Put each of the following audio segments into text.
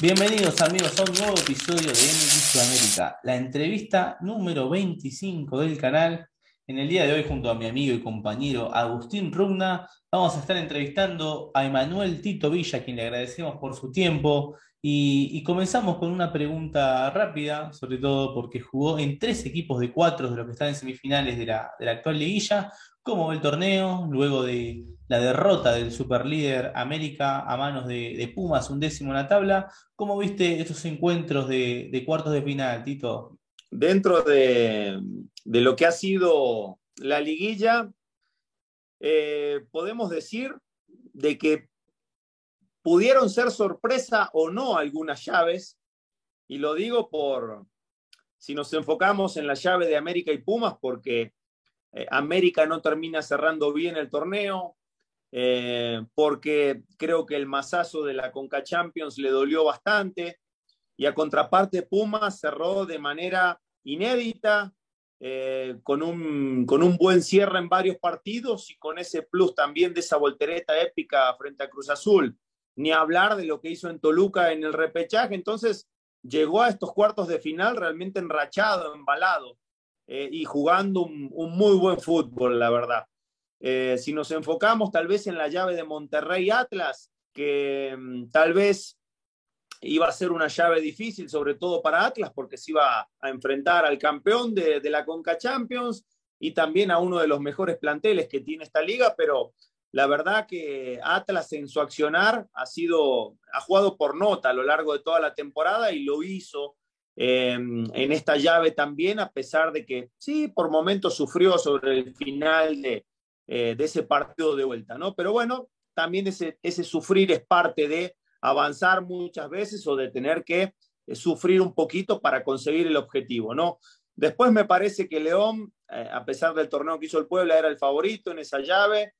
Bienvenidos amigos a un nuevo episodio de MX Sudamérica, la entrevista número 25 del canal. En el día de hoy, junto a mi amigo y compañero Agustín Rugna, vamos a estar entrevistando a Emanuel Tito Villa, a quien le agradecemos por su tiempo. Y, comenzamos con una pregunta rápida, sobre todo porque jugó en tres equipos de cuatro de los que están en semifinales de la, de la actual liguilla. ¿Cómo va el torneo luego de la derrota del superlíder América a manos de, Pumas, un décimo en la tabla? ¿Cómo viste estos encuentros de, cuartos de final, Tito? Dentro de, lo que ha sido la liguilla, eh, podemos decir de que pudieron ser sorpresa o no algunas llaves, y lo digo por, si nos enfocamos en la llave de América y Pumas, porque eh, América no termina cerrando bien el torneo, eh, porque creo que el masazo de la Conca Champions le dolió bastante, y a contraparte Pumas cerró de manera inédita, eh, con, un, con un buen cierre en varios partidos y con ese plus también de esa voltereta épica frente a Cruz Azul. Ni hablar de lo que hizo en Toluca en el repechaje. Entonces llegó a estos cuartos de final realmente enrachado, embalado. Eh, y jugando un, muy buen fútbol, la verdad. Eh, si nos enfocamos tal vez en la llave de Monterrey Atlas, que mm, tal vez iba a ser una llave difícil, sobre todo para Atlas, porque se iba a enfrentar al campeón de, de la Conca Champions y también a uno de los mejores planteles que tiene esta liga, pero la verdad que Atlas en su accionar ha sido, ha jugado por nota a lo largo de toda la temporada y lo hizo Em, en esta llave también, a pesar de que sí, por momentos sufrió sobre el final de, eh, ese partido de vuelta, ¿no? Pero bueno, también ese, ese sufrir es parte de avanzar muchas veces o de tener que eh, sufrir un poquito para conseguir el objetivo, ¿no? Después me parece que León, eh, a pesar del torneo que hizo el Puebla, era el favorito en esa llave.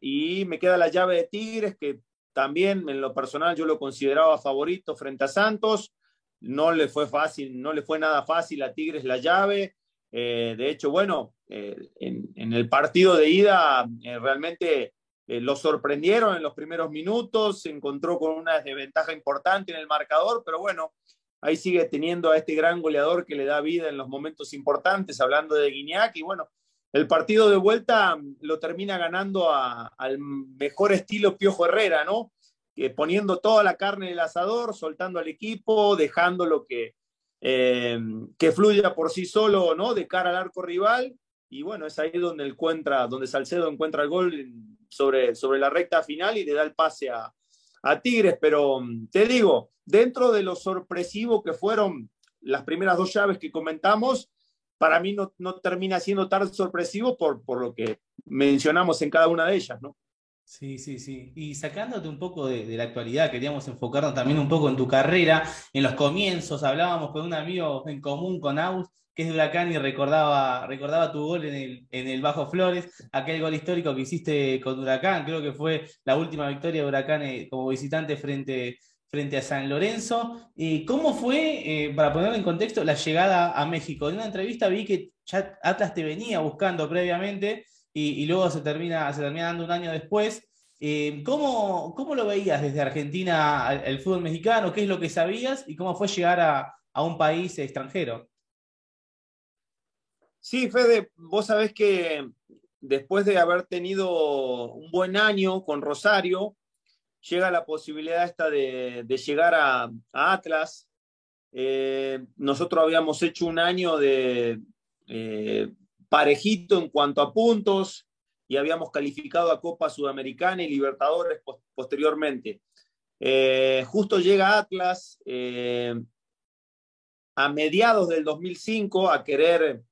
y me queda la llave de Tigres, que también en lo personal yo lo consideraba favorito frente a Santos no le fue fácil, no le fue nada fácil a Tigres la llave. Eh, de hecho, bueno, eh, en, el partido de ida eh, realmente lo sorprendieron en los primeros minutos, se encontró con una desventaja importante en el marcador, pero bueno, ahí sigue teniendo a este gran goleador que le da vida en los momentos importantes, hablando de Guiñac, y bueno, el partido de vuelta lo termina ganando al mejor estilo Piojo Herrera, ¿no? Poniendo toda la carne en el asador, soltando al equipo, dejándolo que, eh, que fluya por sí solo, ¿no? De cara al arco rival. Y bueno, es ahí donde encuentra, donde Salcedo encuentra el gol sobre, sobre la recta final y le da el pase a, a Tigres. Pero mm, te digo, dentro de lo sorpresivo que fueron las primeras dos llaves que comentamos, para mí no, no termina siendo tan sorpresivo por, por lo que mencionamos en cada una de ellas, ¿no? Sí, sí, sí. Y sacándote un poco de, la actualidad, queríamos enfocarnos también un poco en tu carrera, en los comienzos. Hablábamos con un amigo en común, con Aus, que es de Huracán y recordaba, recordaba tu gol en el, en el Bajo Flores, aquel gol histórico que hiciste con Huracán. Creo que fue la última victoria de Huracán eh, como visitante frente, frente a San Lorenzo. y ¿Cómo fue, eh, para ponerlo en contexto, la llegada a México? En una entrevista vi que ya Atlas te venía buscando previamente y, luego se termina, se termina dando un año después. Eh, ¿cómo, ¿cómo, lo veías desde Argentina el fútbol mexicano? ¿Qué es lo que sabías y cómo fue llegar a, a un país extranjero? Sí, Fede, vos sabés que después de haber tenido un buen año con Rosario, llega la posibilidad esta de, de llegar a, a Atlas. Eh, nosotros habíamos hecho un año de, eh, parejito en cuanto a puntos y habíamos calificado a Copa Sudamericana y Libertadores posteriormente. Eh, justo llega Atlas eh, a mediados del 2005 a querer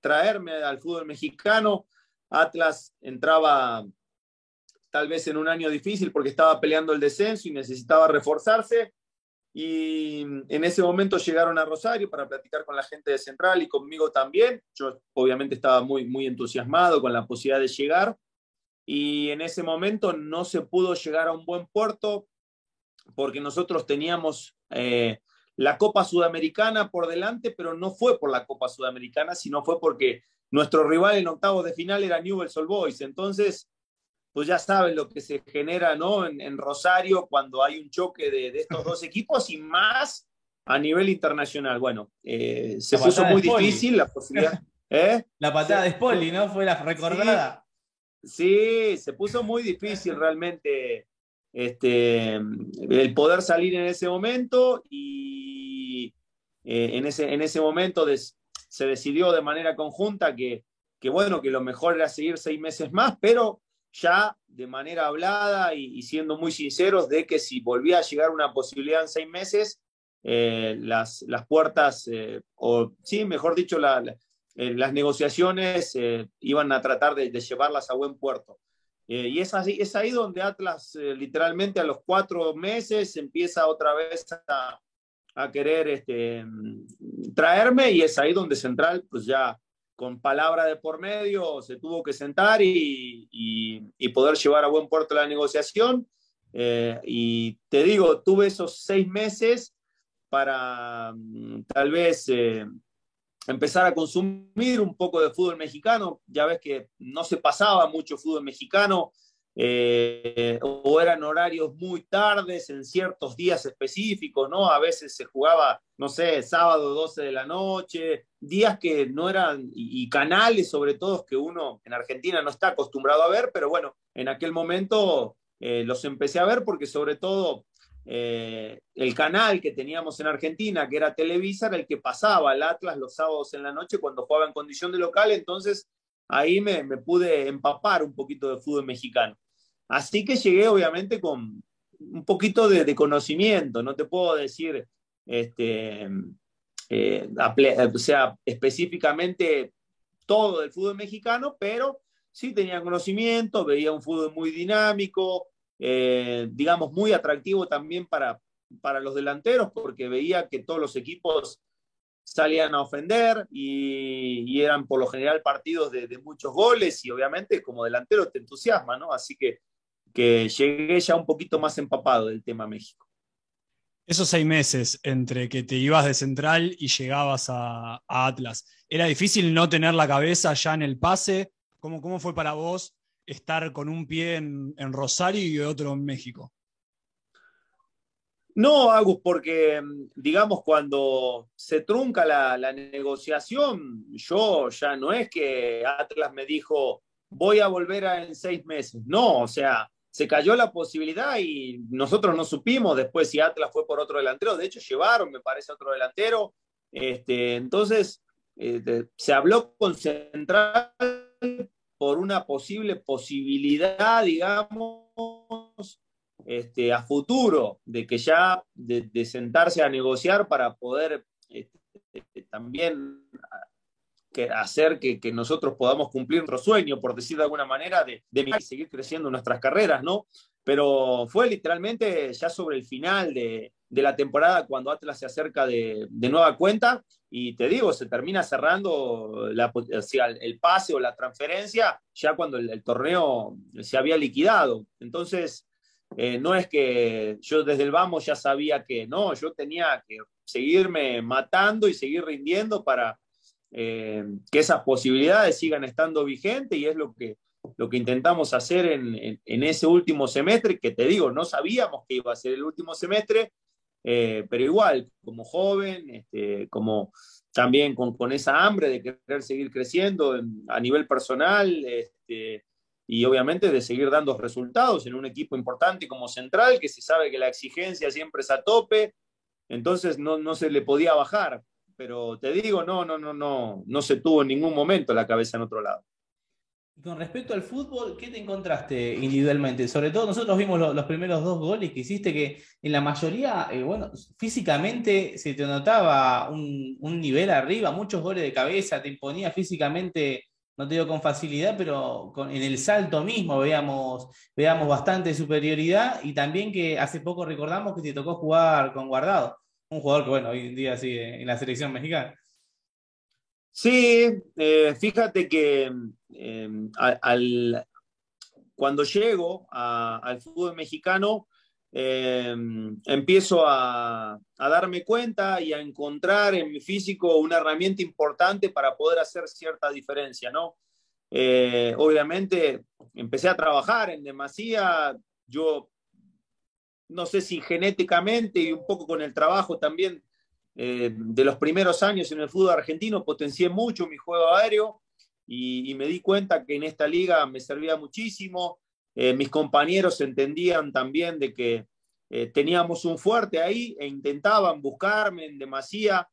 traerme al fútbol mexicano. Atlas entraba tal vez en un año difícil porque estaba peleando el descenso y necesitaba reforzarse. Y en ese momento llegaron a Rosario para platicar con la gente de Central y conmigo también. Yo obviamente estaba muy, muy entusiasmado con la posibilidad de llegar. Y en ese momento no se pudo llegar a un buen puerto porque nosotros teníamos eh, la Copa Sudamericana por delante, pero no fue por la Copa Sudamericana, sino fue porque nuestro rival en octavos de final era Newell's Old Boys. Entonces, pues ya saben lo que se genera ¿no? en, Rosario cuando hay un choque de, estos dos equipos y más a nivel internacional. Bueno, eh, se puso muy difícil la posibilidad. ¿eh? La patada de Spoli, ¿no? Fue la recordada. Sí, se puso muy difícil realmente este, el poder salir en ese momento y eh, en, ese, en ese momento se decidió de manera conjunta que, que, bueno, que lo mejor era seguir seis meses más, pero ya de manera hablada y, siendo muy sinceros de que si volvía a llegar una posibilidad en seis meses, eh, las, las, puertas, eh, o sí, mejor dicho, las negociaciones iban a tratar de, llevarlas a buen puerto. y es, así, es ahí donde Atlas literalmente a los cuatro meses empieza otra vez a, a querer este, traerme y es ahí donde Central, pues ya con palabra de por medio, se tuvo que sentar y, poder llevar a buen puerto la negociación. Eh, y te digo, tuve esos seis meses para mm, tal vez eh, empezar a consumir un poco de fútbol mexicano. Ya ves que no se pasaba mucho fútbol mexicano. Eh, o eran horarios muy tardes en ciertos días específicos, ¿no? A veces se jugaba, no sé, sábado 12 de la noche, días que no eran, y, canales sobre todo que uno en Argentina no está acostumbrado a ver, pero bueno, en aquel momento eh, los empecé a ver porque sobre todo eh, el canal que teníamos en Argentina, que era Televisa, era el que pasaba al Atlas los sábados en la noche cuando jugaba en condición de local, entonces ahí me, me pude empapar un poquito de fútbol mexicano. Así que llegué obviamente con un poquito de, conocimiento, no te puedo decir, este, eh, o sea, específicamente todo del fútbol mexicano, pero sí tenía conocimiento, veía un fútbol muy dinámico, eh, digamos, muy atractivo también para, para los delanteros, porque veía que todos los equipos salían a ofender y, eran por lo general partidos de, de, muchos goles y obviamente como delantero te entusiasma, ¿no? Así que que llegué ya un poquito más empapado del tema México. Esos seis meses entre que te ibas de Central y llegabas a, Atlas, ¿era difícil no tener la cabeza ya en el pase? ¿Cómo, cómo fue para vos estar con un pie en, Rosario y otro en México? No, Agus, porque digamos cuando se trunca la, la, negociación, yo ya no es que Atlas me dijo voy a volver a, en seis meses. No, o sea, se cayó la posibilidad y nosotros no supimos después si Atlas fue por otro delantero. De hecho, llevaron, me parece, otro delantero. Este, entonces, este, se habló con Central por una posible posibilidad, digamos, este, a futuro, de que ya de, sentarse a negociar para poder este, también que hacer que, que, nosotros podamos cumplir nuestro sueño, por decir de alguna manera, de, de seguir creciendo nuestras carreras, ¿no? Pero fue literalmente ya sobre el final de, de la temporada cuando Atlas se acerca de, de, nueva cuenta y te digo, se termina cerrando la, o sea, el pase o la transferencia ya cuando el, torneo se había liquidado. Entonces, eh, no es que yo desde el vamos ya sabía que no, yo tenía que seguirme matando y seguir rindiendo para, eh, que esas posibilidades sigan estando vigentes y es lo que, lo que intentamos hacer en, en, ese último semestre, que te digo, no sabíamos que iba a ser el último semestre, eh, pero igual, como joven, este, como también con, con, esa hambre de querer seguir creciendo a nivel personal este, y obviamente de seguir dando resultados en un equipo importante como Central, que se sabe que la exigencia siempre es a tope, entonces no, no se le podía bajar pero te digo, no, no, no, no, no se tuvo en ningún momento la cabeza en otro lado. Con respecto al fútbol, ¿qué te encontraste individualmente? Sobre todo nosotros vimos los primeros dos goles que hiciste, que en la mayoría, eh, bueno, físicamente se te notaba un, nivel arriba, muchos goles de cabeza, te imponía físicamente, no te digo con facilidad, pero en el salto mismo veíamos, veíamos bastante superioridad y también que hace poco recordamos que te tocó jugar con Guardado un jugador que, bueno, hoy en día sigue en la selección mexicana. Sí, eh, fíjate que eh, al, cuando llego al fútbol mexicano, eh, empiezo a, a, darme cuenta y a encontrar en mi físico una herramienta importante para poder hacer cierta diferencia, ¿no? eh, obviamente empecé a trabajar en demasía, yo no sé si genéticamente y un poco con el trabajo también eh, de los primeros años en el fútbol argentino, potencié mucho mi juego aéreo y, me di cuenta que en esta liga me servía muchísimo. Eh, mis compañeros entendían también de que eh, teníamos un fuerte ahí e intentaban buscarme en demasía.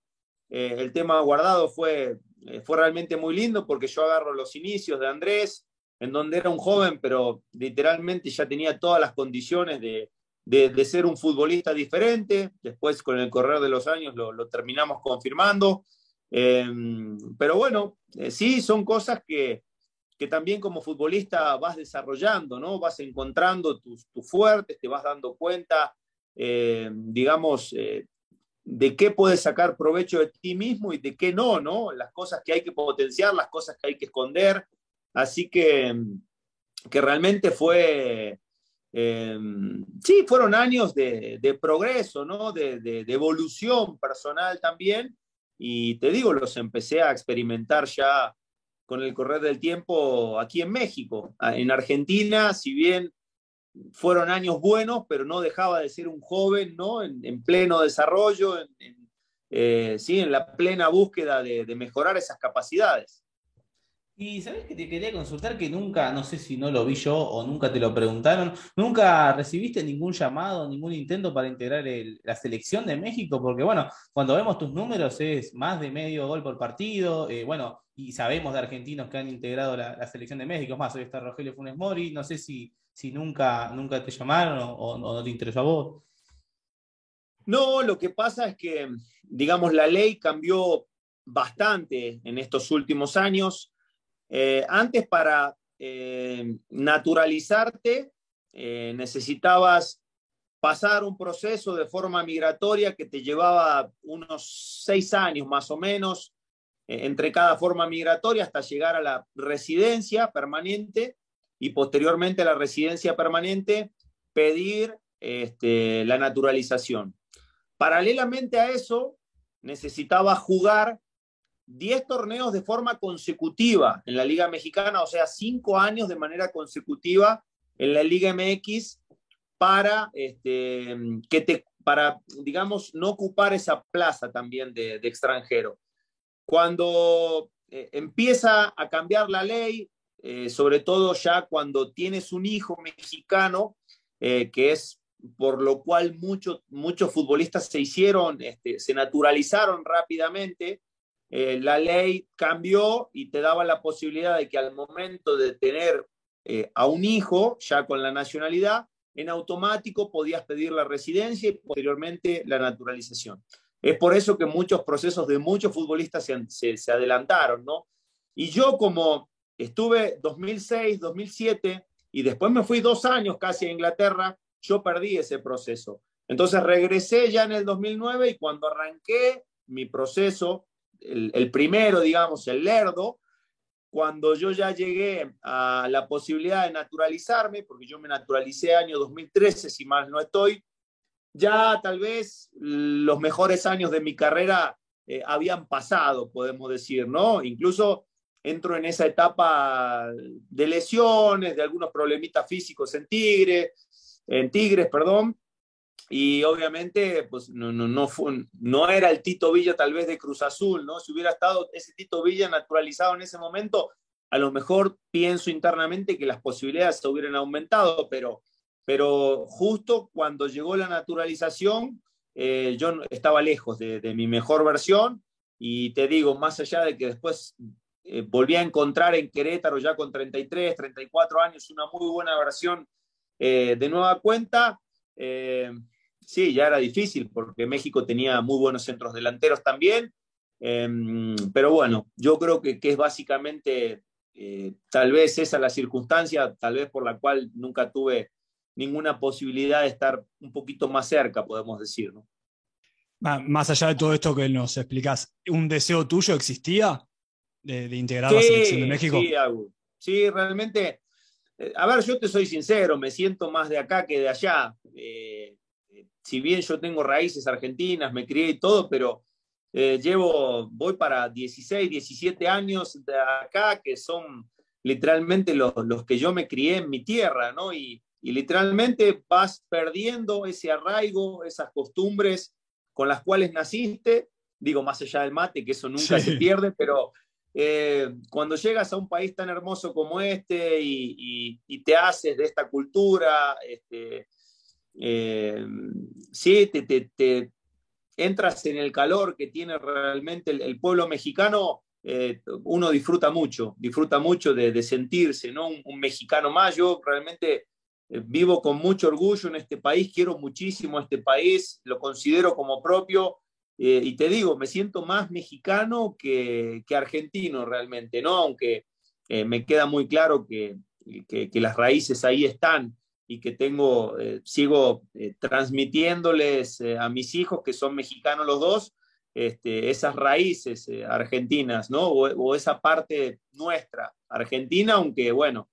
el tema guardado fue, fue realmente muy lindo porque yo agarro los inicios de Andrés, en donde era un joven, pero literalmente ya tenía todas las condiciones de, de, ser un futbolista diferente. Después, con el correr de los años, lo, terminamos confirmando. Em, pero bueno, eh, sí, son cosas que, que, también como futbolista vas desarrollando, ¿no? Vas encontrando tus, fuertes, te vas dando cuenta, em, digamos, eh, de qué puedes sacar provecho de ti mismo y de qué no, ¿no? Las cosas que hay que potenciar, las cosas que hay que esconder. Así que, que realmente fue, Em, sí, fueron años de, progreso, ¿no? De, evolución personal también. Y te digo, los empecé a experimentar ya con el correr del tiempo aquí en México. En Argentina, si bien fueron años buenos, pero no dejaba de ser un joven, ¿no? En, pleno desarrollo, eh, sí, en la plena búsqueda de mejorar esas capacidades. Y sabes que te quería consultar que nunca, no sé si no lo vi yo o nunca te lo preguntaron, nunca recibiste ningún llamado, ningún intento para integrar la selección de México, porque bueno, cuando vemos tus números es más de medio gol por partido, eh, bueno, y sabemos de argentinos que han integrado la, selección de México, es más, hoy está Rogelio Funes Mori, no sé si, si nunca, nunca te llamaron o, o no te interesó a vos. No, lo que pasa es que, digamos, la ley cambió bastante en estos últimos años eh, antes para eh, naturalizarte eh, necesitabas pasar un proceso de forma migratoria que te llevaba unos seis años más o menos entre cada forma migratoria hasta llegar a la residencia permanente y posteriormente a la residencia permanente pedir este, la naturalización. Paralelamente a eso, necesitaba jugar 10 torneos de forma consecutiva en la Liga Mexicana, o sea, 5 años de manera consecutiva en la Liga MX para, este, que te, para digamos, no ocupar esa plaza también de, extranjero. Cuando eh, empieza a cambiar la ley, eh, sobre todo ya cuando tienes un hijo mexicano, eh, que es por lo cual muchos muchos futbolistas se hicieron, este, se naturalizaron rápidamente, eh, la ley cambió y te daba la posibilidad de que al momento de tener eh, a un hijo ya con la nacionalidad, en automático podías pedir la residencia y posteriormente la naturalización. Es por eso que muchos procesos de muchos futbolistas se, se adelantaron, ¿no? Y yo como estuve 2006, 2007 y después me fui dos años casi a Inglaterra, yo perdí ese proceso. Entonces regresé ya en el 2009 y cuando arranqué mi proceso el, primero, digamos, el lerdo, cuando yo ya llegué a la posibilidad de naturalizarme, porque yo me naturalicé año 2013, si mal no estoy, ya tal vez los mejores años de mi carrera eh, habían pasado, podemos decir, ¿no? Incluso entro en esa etapa de lesiones, de algunos problemitas físicos en Tigre, en Tigres, perdón, y obviamente pues no, no, no, fue, no era el Tito Villa tal vez de Cruz Azul, ¿no? Si hubiera estado ese Tito Villa naturalizado en ese momento, a lo mejor pienso internamente que las posibilidades se hubieran aumentado, pero, pero justo cuando llegó la naturalización, eh, yo estaba lejos de, de, mi mejor versión y te digo, más allá de que después eh, volví a encontrar en Querétaro ya con 33, 34 años una muy buena versión eh, de nueva cuenta, sí, ya era difícil porque México tenía muy buenos centros delanteros también. Em, pero bueno, yo creo que, es básicamente eh, tal vez esa la circunstancia, tal vez por la cual nunca tuve ninguna posibilidad de estar un poquito más cerca, podemos decir. ¿no? Más allá de todo esto que nos explicás, ¿un deseo tuyo existía de, integrar la selección de México? Sí, sí, realmente. Eh, a ver, yo te soy sincero, me siento más de acá que de allá. Eh, si bien yo tengo raíces argentinas, me crié y todo, pero eh, llevo, voy para 16, 17 años de acá, que son literalmente los, los que yo me crié en mi tierra, ¿no? Y, y literalmente vas perdiendo ese arraigo, esas costumbres con las cuales naciste, digo, más allá del mate, que eso nunca se pierde, pero eh, cuando llegas a un país tan hermoso como este y, te haces de esta cultura, este, eh, sí, te, entras en el calor que tiene realmente el, pueblo mexicano, eh, uno disfruta mucho, disfruta mucho de, sentirse, ¿no? Un, mexicano más. Yo realmente vivo con mucho orgullo en este país, quiero muchísimo este país, lo considero como propio eh, y te digo, me siento más mexicano que, argentino realmente, ¿no? Aunque eh, me queda muy claro que, las raíces ahí están y que tengo, eh, sigo transmitiéndoles a mis hijos, que son mexicanos los dos, este, esas raíces argentinas, ¿no? o, esa parte nuestra, argentina, aunque bueno,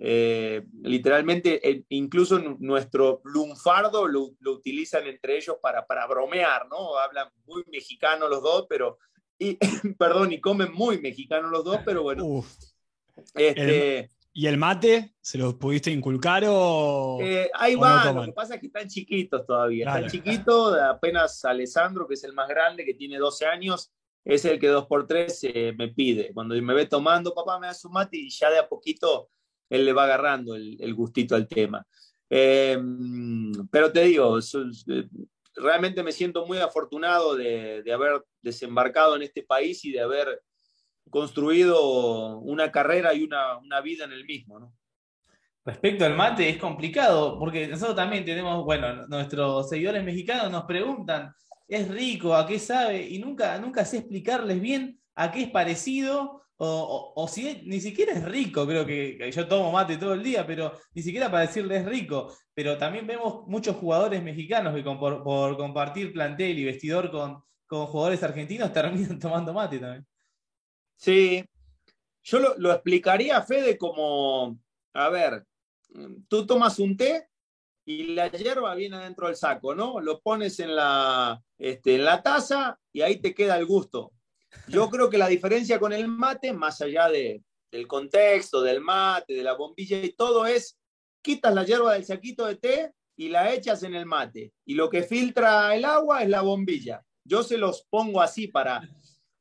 eh, literalmente, eh, incluso nuestro lunfardo lo, utilizan entre ellos para, para bromear, ¿no? Hablan muy mexicano los dos, pero, y, perdón, y comen muy mexicano los dos, pero bueno. Este, ¿Y el mate? ¿Se los pudiste inculcar o.? Eh, ahí va, lo que pasa es que están chiquitos todavía. Están chiquitos, apenas Alessandro, que es el más grande, que tiene 12 años, es el que dos por tres me pide. Cuando me ve tomando, papá, me da su mate y ya de a poquito él le va agarrando el, gustito al tema. Em, pero te digo, eh, realmente me siento muy afortunado de, haber desembarcado en este país y de haber construido una carrera y una, vida en el mismo. Respecto al mate, es complicado, porque nosotros también tenemos, bueno, nuestros seguidores mexicanos nos preguntan, ¿es rico? ¿A qué sabe? Y nunca, nunca sé explicarles bien a qué es parecido o, si ni siquiera es rico, creo que, yo tomo mate todo el día, pero ni siquiera para decirle es rico. Pero también vemos muchos jugadores mexicanos que por, compartir plantel y vestidor con, con jugadores argentinos terminan tomando mate también. Sí, yo lo, lo explicaría, Fede, como, a ver, tú tomas un té y la hierba viene dentro del saco, ¿no? Lo pones en la, este, en la taza y ahí te queda el gusto. Yo creo que la diferencia con el mate, más allá de, del contexto, del mate, de la bombilla y todo, es quitas la hierba del saquito de té y la echas en el mate. Y lo que filtra el agua es la bombilla. Yo se los pongo así para,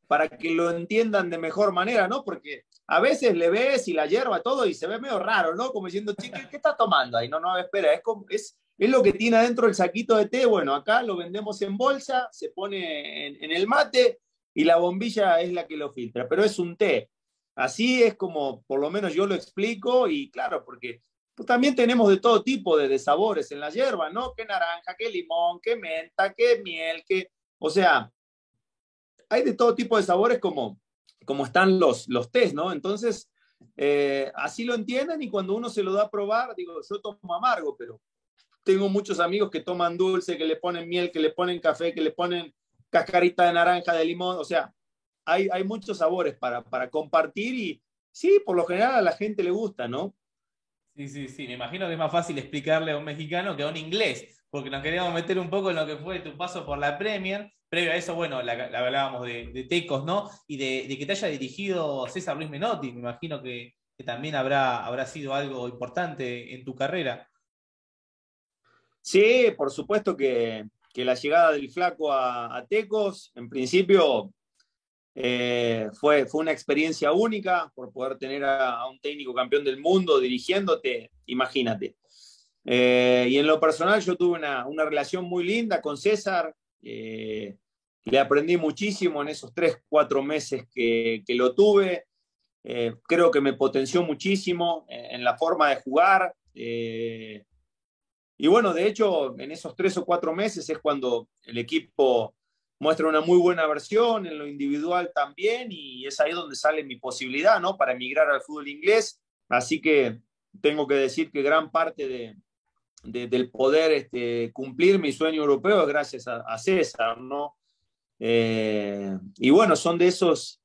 para que lo entiendan de mejor manera, ¿no? Porque a veces le ves y la hierba todo y se ve medio raro, ¿no? Como diciendo, chique, ¿qué está tomando ahí? No, no, espera, es, como, es, es lo que tiene adentro el saquito de té. Bueno, acá lo vendemos en bolsa, se pone en, el mate y la bombilla es la que lo filtra, pero es un té. Así es como por lo menos yo lo explico y claro, porque pues, también tenemos de todo tipo de, sabores en la hierba, ¿no? Que naranja, que limón, que menta, que miel, que... O sea, hay de todo tipo de sabores como, como están los, los tés, ¿no? Entonces, eh, así lo entienden y cuando uno se lo da a probar, digo, yo tomo amargo, pero tengo muchos amigos que toman dulce, que le ponen miel, que le ponen café, que le ponen cascarita de naranja, de limón, o sea, hay, hay muchos sabores para, para compartir y sí, por lo general a la gente le gusta, ¿no? Sí, sí, sí, me imagino que es más fácil explicarle a un mexicano que a un inglés, porque nos queríamos meter un poco en lo que fue tu paso por la Premier. Previo a eso, bueno, la, hablábamos de, Tecos, ¿no? Y de, que te haya dirigido César Luis Menotti, me imagino que, también habrá, habrá sido algo importante en tu carrera. Sí, por supuesto que, que la llegada del flaco a, Tecos, en principio, eh, fue, fue una experiencia única por poder tener a, un técnico campeón del mundo dirigiéndote, imagínate. Eh, y en lo personal yo tuve una, relación muy linda con César, eh, le aprendí muchísimo en esos tres, cuatro meses que, que lo tuve, creo que me potenció muchísimo en, la forma de jugar. Y bueno, de hecho, en esos tres o cuatro meses es cuando el equipo muestra una muy buena versión, en lo individual también, y es ahí donde sale mi posibilidad, ¿no? Para emigrar al fútbol inglés. Así que tengo que decir que gran parte de, del poder este, cumplir mi sueño europeo es gracias a, César, ¿no? Eh, y bueno, son de esos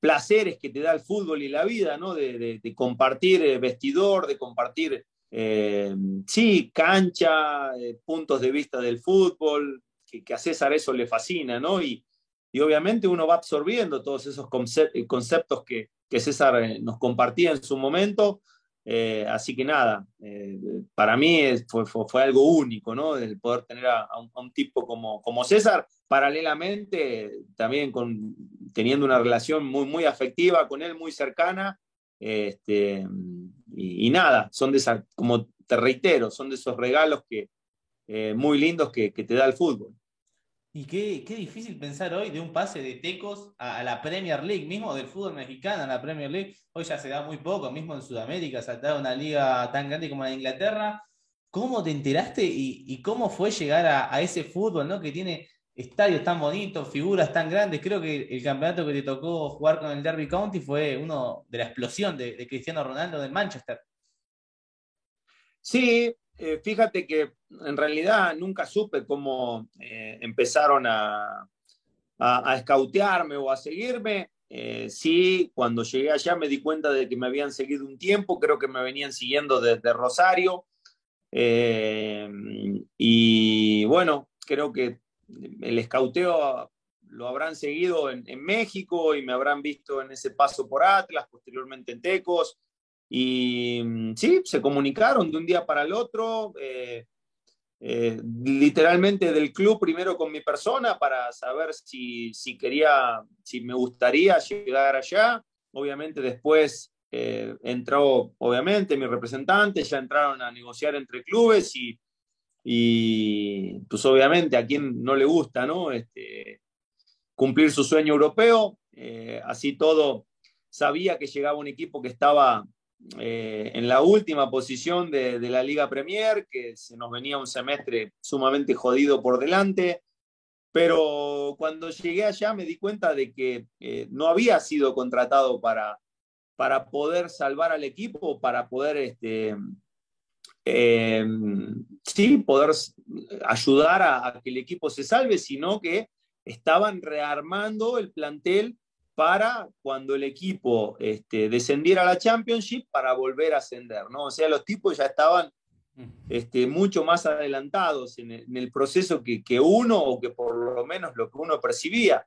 placeres que te da el fútbol y la vida, ¿no? De, de compartir eh, vestidor, de compartir eh, sí, cancha, eh, puntos de vista del fútbol, que, a César eso le fascina, ¿no? Y, y obviamente uno va absorbiendo todos esos conceptos que, César nos compartía en su momento. Eh, así que nada, eh, para mí fue, fue, algo único, ¿no? El poder tener a, un, tipo como, como César, paralelamente también con, teniendo una relación muy, muy afectiva con él, muy cercana. Este, y, nada, son de esas, como te reitero, son de esos regalos que, muy lindos que, que te da el fútbol. Y qué, qué, difícil pensar hoy de un pase de Tecos a, la Premier League, mismo del fútbol mexicano a la Premier League. Hoy ya se da muy poco, mismo en Sudamérica, saltar a una liga tan grande como la de Inglaterra. ¿Cómo te enteraste y, cómo fue llegar a, ese fútbol ¿no? que tiene estadios tan bonitos, figuras tan grandes? Creo que el campeonato que te tocó jugar con el Derby County fue uno de la explosión de, de Cristiano Ronaldo del Manchester. Sí, eh, fíjate que en realidad nunca supe cómo eh, empezaron a, a, o a seguirme. Eh, sí, cuando llegué allá me di cuenta de que me habían seguido un tiempo, creo que me venían siguiendo desde Rosario. y bueno, creo que el escauteo lo habrán seguido en, México y me habrán visto en ese paso por Atlas, posteriormente en Tecos. Y mm, sí, se comunicaron de un día para el otro, eh, eh, literalmente del club primero con mi persona para saber si, si, quería, si me gustaría llegar allá. Obviamente después eh, entró, obviamente, mi representante, ya entraron a negociar entre clubes y, y pues obviamente a quien no le gusta, ¿no? Este, cumplir su sueño europeo. así todo, sabía que llegaba un equipo que estaba eh, en la última posición de, la Liga Premier, que se nos venía un semestre sumamente jodido por delante. Pero cuando llegué allá me di cuenta de que eh, no había sido contratado para, para poder salvar al equipo, para poder este, em, sí, poder ayudar a, que el equipo se salve, sino que estaban rearmando el plantel para cuando el equipo este, descendiera a la Championship para volver a ascender, ¿no? O sea, los tipos ya estaban este, mucho más adelantados en el, proceso que, uno, o que por lo menos lo que uno percibía.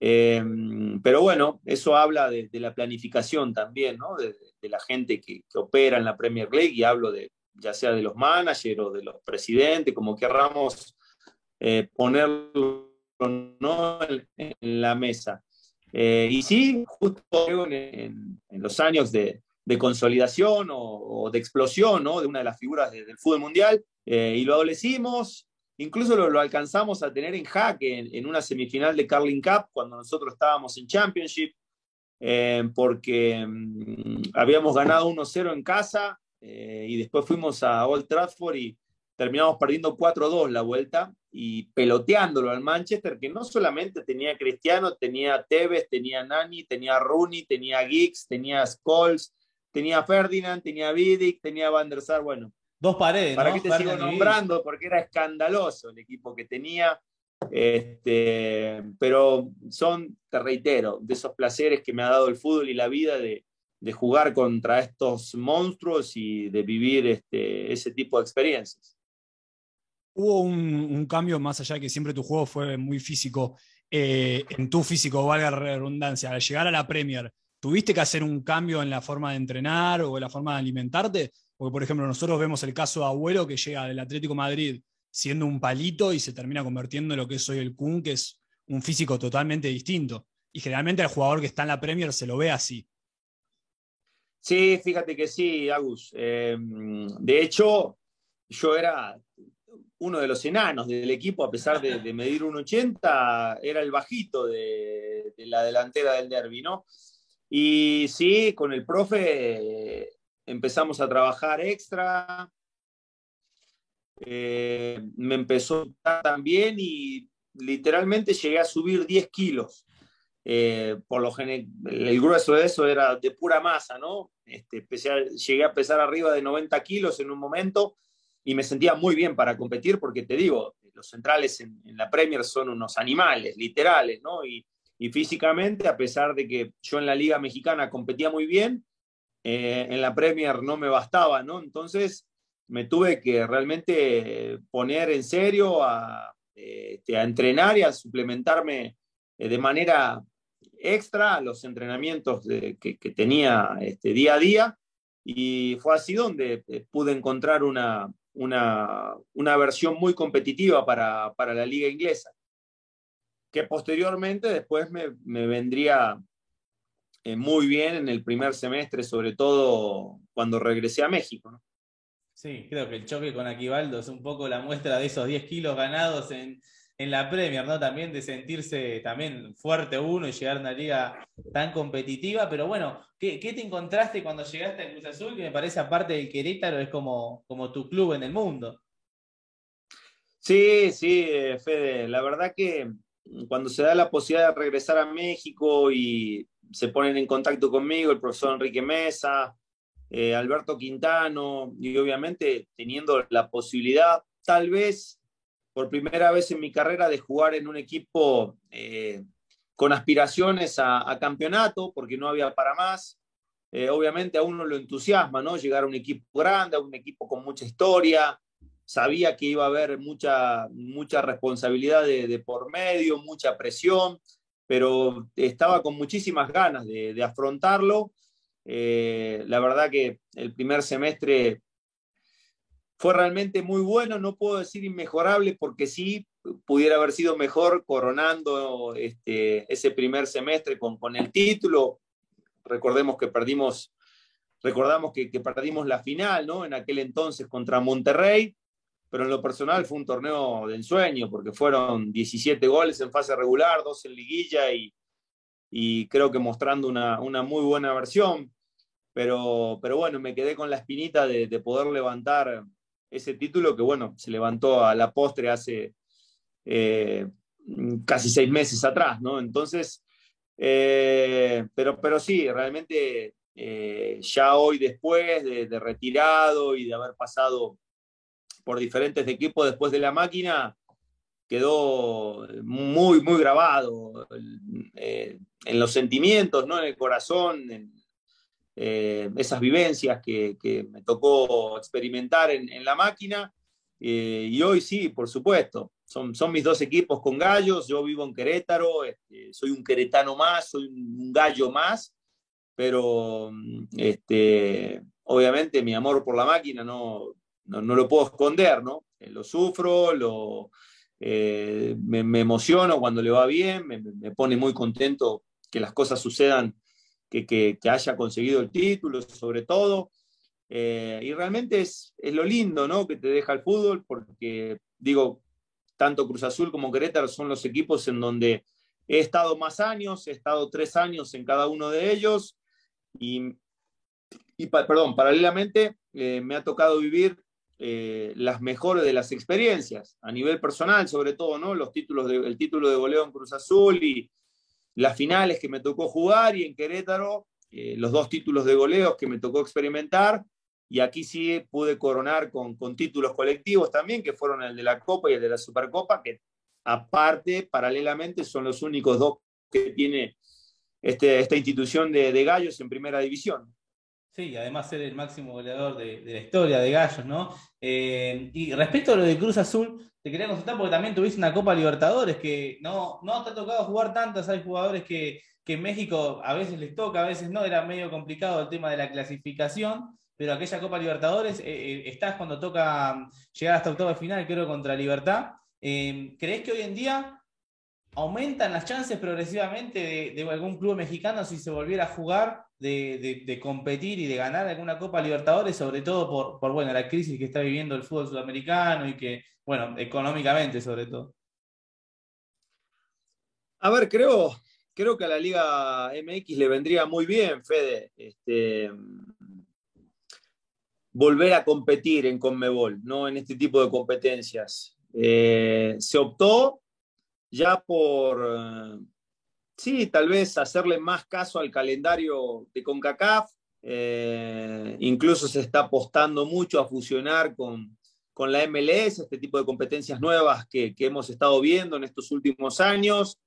Em, pero bueno, eso habla de, la planificación también, ¿no? De, la gente que, opera en la Premier League, y hablo de ya sea de los managers o de los presidentes, como querramos eh, ponerlo ¿no? en la mesa. Eh, y sí, justo en, los años de, consolidación o, de explosión ¿no? de una de las figuras del fútbol mundial, eh, y lo adolecimos, incluso lo, alcanzamos a tener en jaque en, una semifinal de Carling Cup cuando nosotros estábamos en Championship, eh, porque mm, habíamos ganado 1-0 en casa y después fuimos a Old Trafford y terminamos perdiendo 4-2 la vuelta y peloteándolo al Manchester, que no solamente tenía Cristiano, tenía Tevez, tenía Nani, tenía Rooney, tenía Giggs, tenía Scholes, tenía Ferdinand, tenía Vidic, tenía Van der Sar, bueno. Dos paredes. ¿Para qué te sigo nombrando? Porque era escandaloso el equipo que tenía. Este, pero son, te reitero, de esos placeres que me ha dado el fútbol y la vida de, de jugar contra estos monstruos y de vivir este, ese tipo de experiencias. Hubo un, cambio más allá de que siempre tu juego fue muy físico, eh, en tu físico, valga la redundancia, al llegar a la Premier, ¿tuviste que hacer un cambio en la forma de entrenar o en la forma de alimentarte? Porque, por ejemplo, nosotros vemos el caso de Abuelo que llega del Atlético Madrid siendo un palito y se termina convirtiendo en lo que es hoy el Kun, que es un físico totalmente distinto. Y generalmente el jugador que está en la Premier se lo ve así. Sí, fíjate que sí, Agus. Eh, de hecho, yo era, uno de los enanos del equipo, a pesar de, medir un 80, era el bajito de, la delantera del derby, ¿no? Y sí, con el profe empezamos a trabajar extra. Eh, me empezó también y literalmente llegué a subir 10 kilos. Eh, por lo general, el grueso de eso era de pura masa, ¿no? Este, llegué a pesar arriba de 90 kilos en un momento y me sentía muy bien para competir porque te digo, los centrales en, la Premier son unos animales, literales, ¿no? Y, físicamente, a pesar de que yo en la Liga Mexicana competía muy bien, eh, en la Premier no me bastaba, ¿no? Entonces me tuve que realmente poner en serio a, este, a entrenar y a suplementarme de manera extra a los entrenamientos que, tenía este, día a día y fue así donde pude encontrar una, una, versión muy competitiva para, la liga inglesa, que posteriormente después me, vendría eh, muy bien en el primer semestre, sobre todo cuando regresé a México. Sí, creo que el choque con Aquivaldo es un poco la muestra de esos 10 kilos ganados en, en la Premier, ¿no? También de sentirse también fuerte uno y llegar a una liga tan competitiva. Pero bueno, ¿qué, te encontraste cuando llegaste a Cruz Azul? Que me parece, aparte del Querétaro, es como, como tu club en el mundo. Sí, sí, eh, Fede. La verdad que cuando se da la posibilidad de regresar a México y se ponen en contacto conmigo el profesor Enrique Mesa, eh, Alberto Quintano, y obviamente teniendo la posibilidad, tal vez por primera vez en mi carrera de jugar en un equipo eh, con aspiraciones a, campeonato, porque no había para más. Eh, obviamente a uno lo entusiasma, ¿no? Llegar a un equipo grande, a un equipo con mucha historia. Sabía que iba a haber mucha, mucha responsabilidad de, por medio, mucha presión, pero estaba con muchísimas ganas de, afrontarlo. Eh, la verdad que el primer semestre fue realmente muy bueno, no puedo decir inmejorable porque sí pudiera haber sido mejor coronando este, ese primer semestre con, el título. Recordemos que perdimos, recordamos que, perdimos la final, ¿no? En aquel entonces contra Monterrey, pero en lo personal fue un torneo de ensueño porque fueron 17 goles en fase regular, dos en liguilla y, y creo que mostrando una, muy buena versión. Pero, pero bueno, me quedé con la espinita de, de poder levantar ese título que, bueno, se levantó a la postre hace eh, casi seis meses atrás, ¿no? Entonces, eh, pero, pero sí, realmente eh, ya hoy después de, retirado y de haber pasado por diferentes equipos después de la máquina, quedó muy, muy grabado en los sentimientos, ¿no? En el corazón, en, eh, esas vivencias que, me tocó experimentar en, la máquina. Eh, y hoy sí, por supuesto, son, son mis dos equipos con gallos, yo vivo en Querétaro, este, soy un queretano más, soy un gallo más, pero este, obviamente mi amor por la máquina no, no, lo puedo esconder, ¿no? Eh, lo sufro, lo, me, me, emociono cuando le va bien, me, me, pone muy contento que las cosas sucedan que, haya conseguido el título, sobre todo. Eh, y realmente es, es, lo lindo ¿no? que te deja el fútbol, porque digo, tanto Cruz Azul como Querétaro son los equipos en donde he estado más años, he estado tres años en cada uno de ellos y, y perdón, paralelamente eh, me ha tocado vivir eh, las mejores de las experiencias, a nivel personal sobre todo, ¿no? Los títulos de, el título de goleo en Cruz Azul y, las finales que me tocó jugar y en Querétaro eh, los dos títulos de goleos que me tocó experimentar. Y aquí sí pude coronar con, con títulos colectivos también, que fueron el de la Copa y el de la Supercopa, que aparte, paralelamente, son los únicos dos que tiene este, esta institución de, de gallos en primera división. Sí, además ser el máximo goleador de, la historia de Gallos, ¿no? Eh, y respecto a lo de Cruz Azul, te quería consultar porque también tuviste una Copa Libertadores que no, no te ha tocado jugar tantas, hay jugadores que, en México a veces les toca, a veces no, era medio complicado el tema de la clasificación, pero aquella Copa Libertadores, eh, eh, estás cuando toca llegar hasta octavo de final, creo, contra Libertad. ¿Crees que hoy en día aumentan las chances progresivamente de, algún club mexicano si se volviera a jugar de, competir y de ganar alguna Copa Libertadores, sobre todo por, por bueno, la crisis que está viviendo el fútbol sudamericano y que, bueno, económicamente sobre todo. A ver, creo, creo que a la Liga MX le vendría muy bien, Fede, este, volver a competir en Conmebol, no en este tipo de competencias. Eh, se optó ya por, sí, tal vez hacerle más caso al calendario de CONCACAF. Eh, incluso se está apostando mucho a fusionar con, la MLS, este tipo de competencias nuevas que, hemos estado viendo en estos últimos años.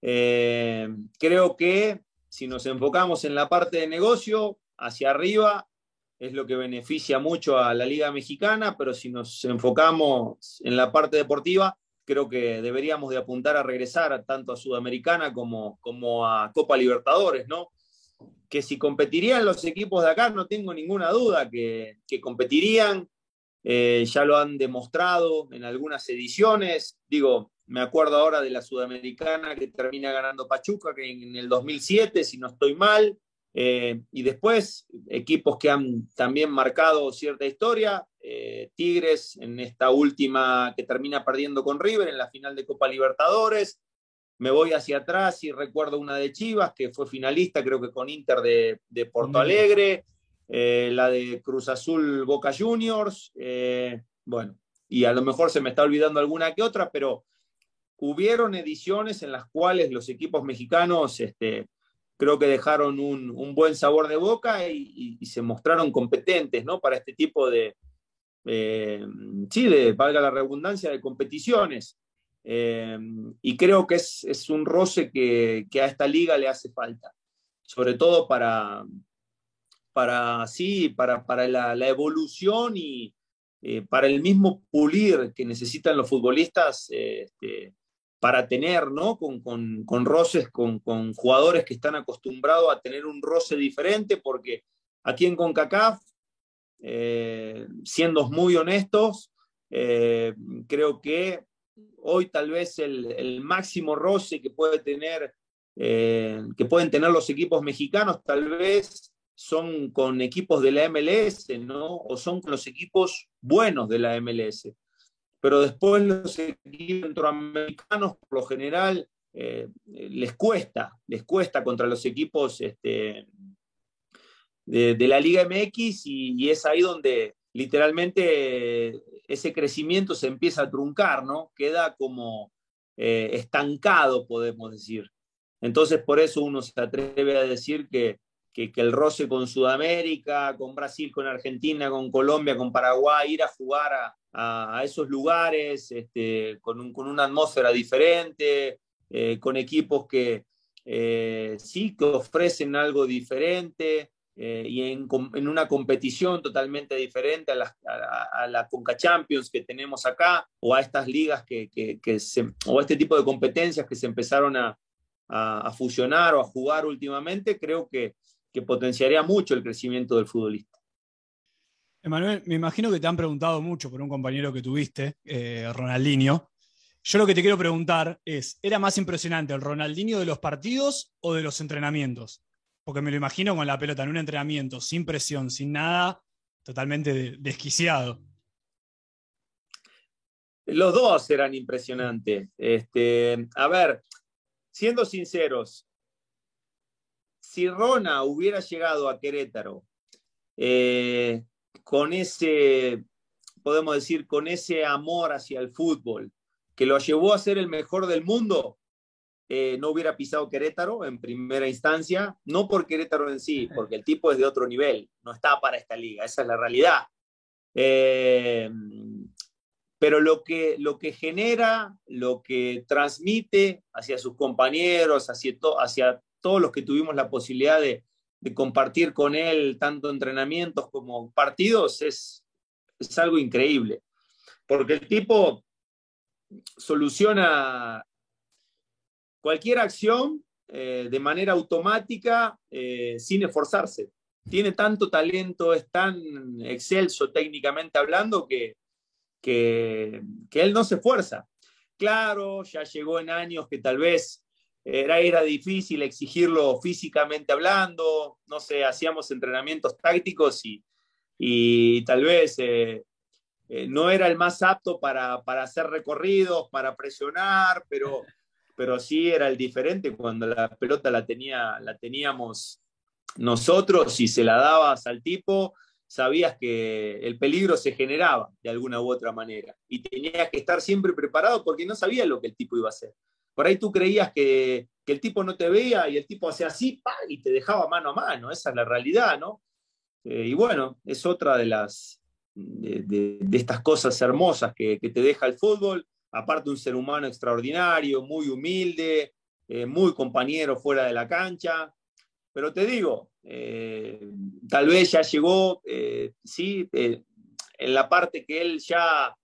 Eh, creo que si nos enfocamos en la parte de negocio, hacia arriba es lo que beneficia mucho a la Liga Mexicana, pero si nos enfocamos en la parte deportiva, creo que deberíamos de apuntar a regresar tanto a Sudamericana como, como a Copa Libertadores, ¿no? Que si competirían los equipos de acá, no tengo ninguna duda que, competirían, eh, ya lo han demostrado en algunas ediciones, digo, me acuerdo ahora de la Sudamericana que termina ganando Pachuca, que en el 2007, si no estoy mal, eh, y después, equipos que han también marcado cierta historia, eh, Tigres en esta última que termina perdiendo con River en la final de Copa Libertadores. Me voy hacia atrás y recuerdo una de Chivas, que fue finalista, creo que con Inter de, Porto Alegre, eh, la de Cruz Azul Boca Juniors, bueno, y a lo mejor se me está olvidando alguna que otra, pero hubieron ediciones en las cuales los equipos mexicanos este, creo que dejaron un, buen sabor de boca y, se mostraron competentes ¿no? para este tipo de, eh, sí, de, valga la redundancia, de competiciones. Eh, y creo que es, un roce que, a esta liga le hace falta, sobre todo para, para, sí, para, para la, evolución y eh, para el mismo pulir que necesitan los futbolistas. Este, para tener, ¿no? Con, con, roces, con, jugadores que están acostumbrados a tener un roce diferente, porque aquí en CONCACAF, eh, siendo muy honestos, eh, creo que hoy tal vez el, máximo roce que puede tener, eh, que pueden tener los equipos mexicanos, tal vez son con equipos de la MLS, ¿no? O son con los equipos buenos de la MLS pero después los equipos centroamericanos, por lo general, les cuesta, les cuesta contra los equipos este, de, la Liga MX y, es ahí donde literalmente ese crecimiento se empieza a truncar, ¿no? Queda como eh, estancado, podemos decir. Entonces, por eso uno se atreve a decir que, que, el roce con Sudamérica, con Brasil, con Argentina, con Colombia, con Paraguay, ir a jugar a, esos lugares este, con, con, una atmósfera diferente, eh, con equipos que eh, sí que ofrecen algo diferente eh, y en, en, una competición totalmente diferente a la, a, la, Conca Champions que tenemos acá o a estas ligas que, que, que se, o a este tipo de competencias que se empezaron a, a fusionar o a jugar últimamente, creo que, que potenciaría mucho el crecimiento del futbolista. Emanuel, me imagino que te han preguntado mucho por un compañero que tuviste, eh, Ronaldinho. Yo lo que te quiero preguntar es, ¿era más impresionante el Ronaldinho de los partidos o de los entrenamientos? Porque me lo imagino con la pelota en un entrenamiento, sin presión, sin nada, totalmente desquiciado. Los dos eran impresionantes. Este, a ver, siendo sinceros, si Rona hubiera llegado a Querétaro eh, con ese, podemos decir, con ese amor hacia el fútbol que lo llevó a ser el mejor del mundo, eh, no hubiera pisado Querétaro en primera instancia, no por Querétaro en sí, porque el tipo es de otro nivel, no está para esta liga, esa es la realidad. Eh, pero lo que, lo que genera, lo que transmite hacia sus compañeros, hacia, hacia todos los que tuvimos la posibilidad de, de compartir con él tanto entrenamientos como partidos es, es algo increíble. Porque el tipo soluciona cualquier acción eh, de manera automática eh, sin esforzarse. Tiene tanto talento, es tan excelso técnicamente hablando que, que, él no se esfuerza. Claro, ya llegó en años que tal vez era, era difícil exigirlo físicamente hablando, no sé, hacíamos entrenamientos tácticos y, y tal vez eh, no era el más apto para, para, hacer recorridos, para presionar, pero, pero sí era el diferente cuando la pelota la, tenía, la teníamos nosotros y se la dabas al tipo, sabías que el peligro se generaba de alguna u otra manera y tenías que estar siempre preparado porque no sabías lo que el tipo iba a hacer. Por ahí tú creías que, el tipo no te veía y el tipo hacía así y te dejaba mano a mano. Esa es la realidad, ¿no? Eh, y bueno, es otra de las de, estas cosas hermosas que, te deja el fútbol. Aparte, un ser humano extraordinario, muy humilde, eh, muy compañero fuera de la cancha. Pero te digo, eh, tal vez ya llegó, sí, en la parte que él ya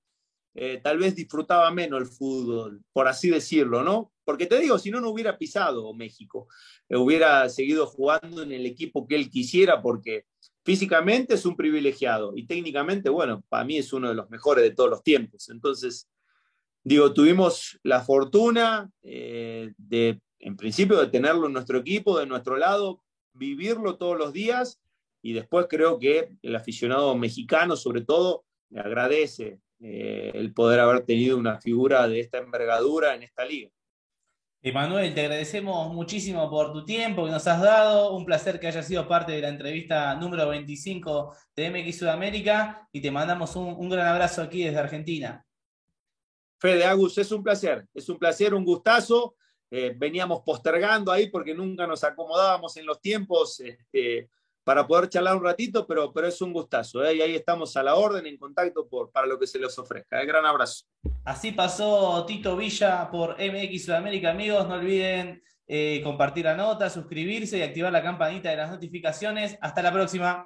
eh, tal vez disfrutaba menos el fútbol, por así decirlo, ¿no? Porque te digo, si no, no hubiera pisado México, eh, hubiera seguido jugando en el equipo que él quisiera, porque físicamente es un privilegiado y técnicamente, bueno, para mí es uno de los mejores de todos los tiempos. Entonces, digo, tuvimos la fortuna eh, de, en principio, de tenerlo en nuestro equipo, de nuestro lado, vivirlo todos los días y después creo que el aficionado mexicano, sobre todo, le agradece eh, el poder haber tenido una figura de esta envergadura en esta liga. Emanuel, te agradecemos muchísimo por tu tiempo que nos has dado. Un placer que hayas sido parte de la entrevista número 25 de MX Sudamérica y te mandamos un, gran abrazo aquí desde Argentina. Fede Agus, es un placer, es un placer, un gustazo. Eh, veníamos postergando ahí porque nunca nos acomodábamos en los tiempos. Este, para poder charlar un ratito, pero, pero es un gustazo. ¿eh? Y ahí estamos a la orden, en contacto por, para lo que se les ofrezca. ¿eh? Gran abrazo. Así pasó Tito Villa por MX Sudamérica, amigos. No olviden eh, compartir la nota, suscribirse y activar la campanita de las notificaciones. Hasta la próxima.